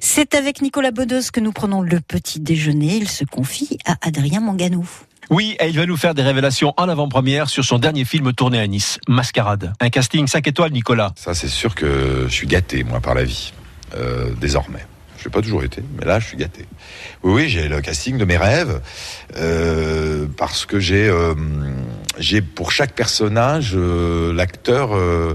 C'est avec Nicolas Bedos que nous prenons le petit déjeuner. Il se confie à Adrien Manganou. Oui, et il va nous faire des révélations en avant-première sur son dernier film tourné à Nice, Mascarade. Un casting 5 étoiles, Nicolas. Ça, c'est sûr que je suis gâté, moi, par la vie, euh, désormais. Je l'ai pas toujours été, mais là, je suis gâté. Oui, oui, j'ai le casting de mes rêves, euh, parce que j'ai, euh, j'ai pour chaque personnage euh, l'acteur, euh,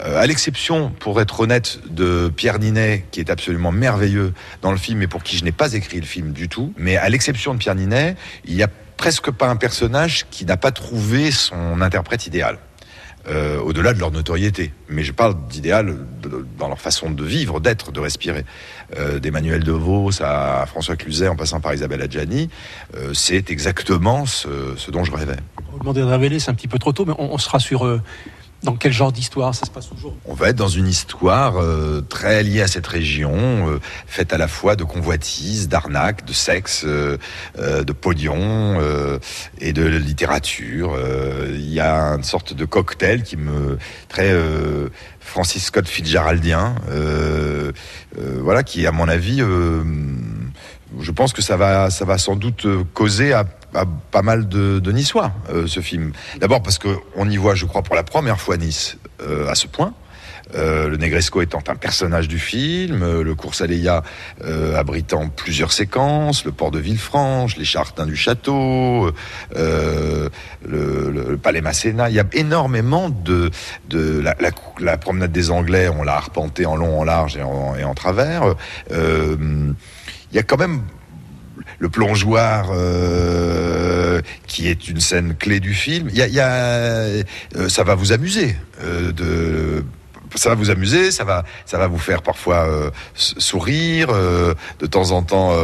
euh, à l'exception, pour être honnête, de Pierre Ninet, qui est absolument merveilleux dans le film, et pour qui je n'ai pas écrit le film du tout. Mais à l'exception de Pierre Ninet, il y a presque pas un personnage qui n'a pas trouvé son interprète idéal. Au-delà de leur notoriété. Mais je parle d'idéal de- dans leur façon de vivre, d'être, de respirer. Euh, D'Emmanuel DeVos à François Cluzet en passant par Isabelle Adjani, c'est exactement ce dont je rêvais. Vous demandez de révéler, c'est un petit peu trop tôt, mais on, on sera sur euh, dans quel genre d'histoire ça se passe toujours? On va être dans une histoire euh, très liée à cette région, euh, faite à la fois de convoitise, d'arnaque, de sexe, euh, euh, de pognon euh, et de littérature. Il y a une sorte de cocktail qui me très Francis Scott Fitzgeraldien, voilà, qui à mon avis, je pense que ça va, ça va sans doute euh, causer à, pas mal de, de Niçois euh, ce film. D'abord parce que on y voit, je crois, pour la première fois Nice euh, à ce point. Le Negresco étant un personnage du film, le cours abritant plusieurs séquences, le port de Villefranche, les jardins du château, le, palais Masséna. Il y a énormément de, la, promenade des Anglais. On l'a arpenté en long, en large et en travers. Il y a quand même le plongeoir euh, qui est une scène clé du film. Il y a, euh, ça va vous amuser euh, de ça va vous amuser, ça va, ça va vous faire parfois sourire, de temps en temps.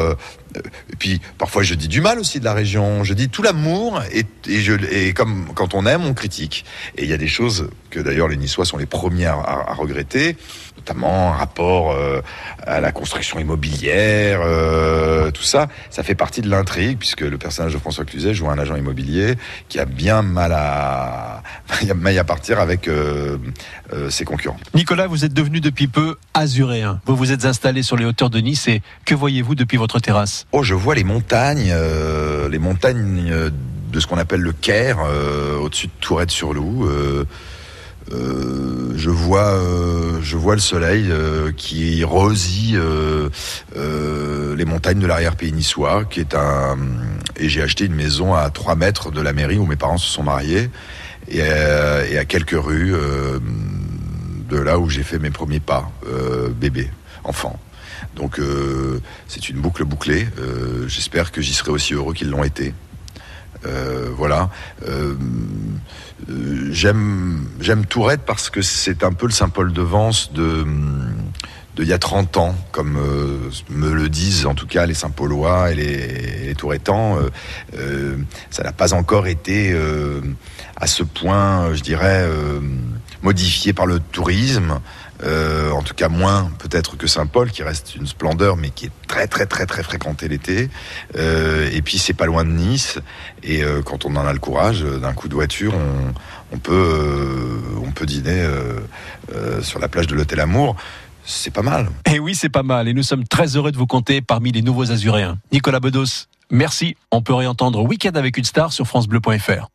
et puis parfois je dis du mal aussi de la région. Je dis tout l'amour et, comme quand on aime, on critique. Et il y a des choses que d'ailleurs les Niçois sont les premiers à regretter, notamment un rapport euh, à la construction immobilière, euh, tout ça. Ça fait partie de l'intrigue puisque le personnage de François Cluzet joue un agent immobilier qui a bien mal à, mal à partir avec euh, ses concurrents. Nicolas, vous êtes devenu depuis peu azuréen. Vous vous êtes installé sur les hauteurs de Nice et que voyez-vous depuis votre terrasse? Oh, je vois les montagnes, les montagnes de ce qu'on appelle le Caire, au-dessus de Tourette-sur-Loup. euh, je vois, euh, je vois le soleil euh, qui rosit euh, les montagnes de l'arrière-pays niçois, qui est un. Et j'ai acheté une maison à 3 mètres de la mairie où mes parents se sont mariés, et, à quelques rues de là où j'ai fait mes premiers pas, bébé, enfant. Donc c'est une boucle bouclée. J'espère que j'y serai aussi heureux qu'ils l'ont été. Euh, voilà. Euh, j'aime j'aime Tourette parce que c'est un peu le Saint-Paul de Vence de de il y a 30 ans, comme euh, me le disent en tout cas les Saint-Paulois et les, les ça n'a pas encore été à ce point, je dirais, modifié par le tourisme. Euh, en tout cas moins peut-être que Saint-Paul qui reste une splendeur mais qui est très très très très fréquentée l'été Euh, et puis c'est pas loin de Nice et euh, quand on en a le courage d'un coup de voiture on, peut on peut dîner sur la plage de l'hôtel Amour c'est pas mal Eh oui, c'est pas mal et nous sommes très heureux de vous compter parmi les nouveaux azuréens. Nicolas Bedos, merci. On peut réentendre Week-end avec une star sur francebleu.fr.